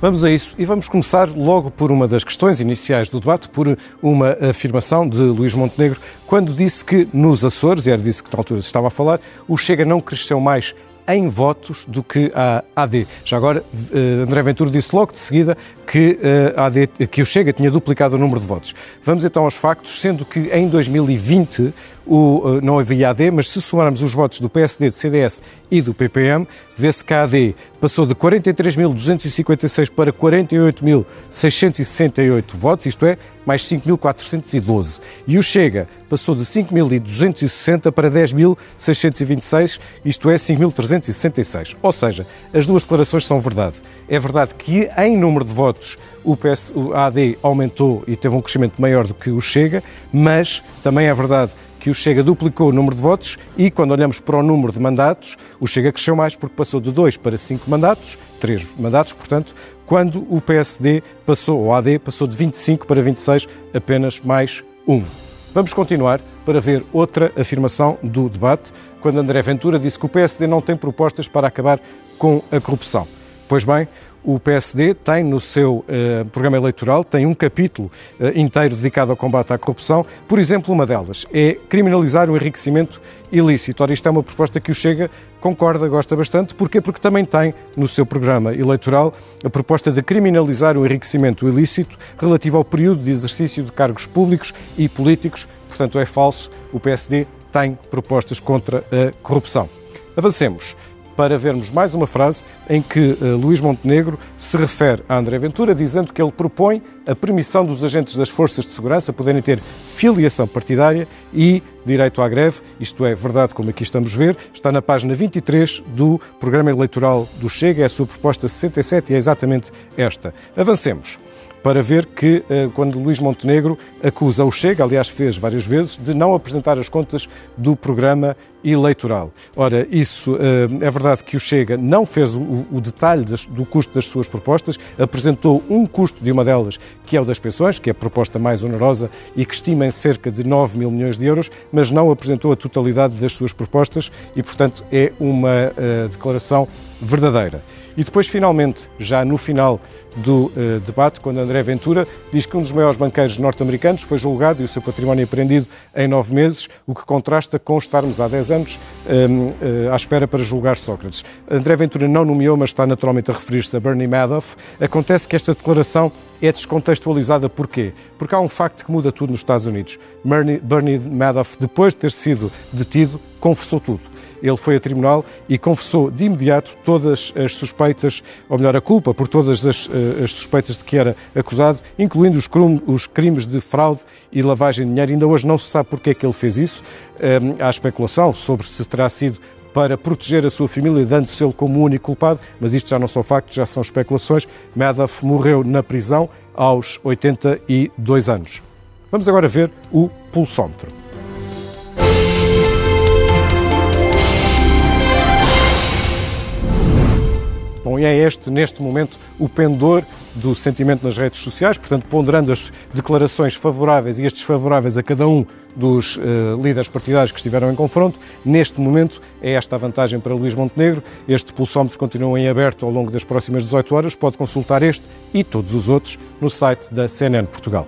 Vamos a isso e vamos começar logo por uma das questões iniciais do debate, por uma afirmação de Luís Montenegro, quando disse que nos Açores, e era disso que na altura se estava a falar, o Chega não cresceu mais em votos do que a AD. Já agora, eh, André Ventura disse logo de seguida que, eh, a AD, que o Chega tinha duplicado o número de votos. Vamos então aos factos, sendo que em 2020 o, eh, não havia AD, mas se somarmos os votos do PSD, do CDS e do PPM, vê-se que a AD passou de 43.256 para 48.668 votos, isto é, mais 5.412. E o Chega passou de 5.260 para 10.626, isto é, 5.366. Ou seja, as duas declarações são verdade. É verdade que, em número de votos, o, PS, o AD aumentou e teve um crescimento maior do que o Chega, mas também é verdade que o Chega duplicou o número de votos e, quando olhamos para o número de mandatos, o Chega cresceu mais porque passou de 2 para 5 mandatos, 3 mandatos, portanto, quando o PSD passou, o AD passou de 25 para 26, apenas mais um. Vamos continuar para ver outra afirmação do debate, quando André Ventura disse que o PSD não tem propostas para acabar com a corrupção. Pois bem, o PSD tem no seu uh, programa eleitoral tem um capítulo uh, inteiro dedicado ao combate à corrupção. Por exemplo, uma delas é criminalizar o enriquecimento ilícito. Ora, isto é uma proposta que o Chega concorda, gosta bastante. Porquê? Porque também tem no seu programa eleitoral a proposta de criminalizar o enriquecimento ilícito relativo ao período de exercício de cargos públicos e políticos. Portanto, é falso. O PSD tem propostas contra a corrupção. Avancemos para vermos mais uma frase em que uh, Luís Montenegro se refere a André Ventura, dizendo que ele propõe a permissão dos agentes das forças de segurança poderem ter filiação partidária e direito à greve. Isto é verdade, como aqui estamos a ver. Está na página 23 do programa eleitoral do Chega, é a sua proposta 67 e é exatamente esta. Avancemos para ver que, eh, quando Luís Montenegro acusa o Chega, aliás fez várias vezes, de não apresentar as contas do programa eleitoral. Ora, isso eh, é verdade que o Chega não fez o detalhe do custo das suas propostas, apresentou um custo de uma delas, que é o das pensões, que é a proposta mais onerosa e que estima em cerca de 9 mil milhões de euros, mas não apresentou a totalidade das suas propostas e, portanto, é uma uh, declaração verdadeira. E depois, finalmente, já no final do uh, debate, quando André Ventura diz que um dos maiores banqueiros norte-americanos foi julgado e o seu património apreendido em nove meses, o que contrasta com estarmos há dez anos um, uh, eh, à espera para julgar Sócrates. André Ventura não nomeou, mas está naturalmente a referir-se a Bernie Madoff. Acontece que esta declaração é descontextualizada porquê? Porque há um facto que muda tudo nos Estados Unidos. Bernie, Madoff, depois de ter sido detido, confessou tudo. Ele foi a tribunal e confessou de imediato todas as suspeitas, ou melhor, a culpa por todas as, eh, as suspeitas de que era acusado, incluindo os, os, crimes de fraude e lavagem de dinheiro. Ainda hoje não se sabe porque é que ele fez isso. Um, há especulação sobre se terá sido para proteger a sua família, dando-se ele como único culpado, mas isto já não são factos, já são especulações. Madoff morreu na prisão aos 82 anos. Vamos agora ver o pulsómetro. Bom, e é este, neste momento, o pendor do sentimento nas redes sociais, portanto, ponderando as declarações favoráveis e as desfavoráveis a cada um dos uh, líderes partidários que estiveram em confronto. Neste momento, é esta a vantagem para Luís Montenegro. Este pulsómetro continua em aberto ao longo das próximas 18 horas. Pode consultar este e todos os outros no site da CNN Portugal.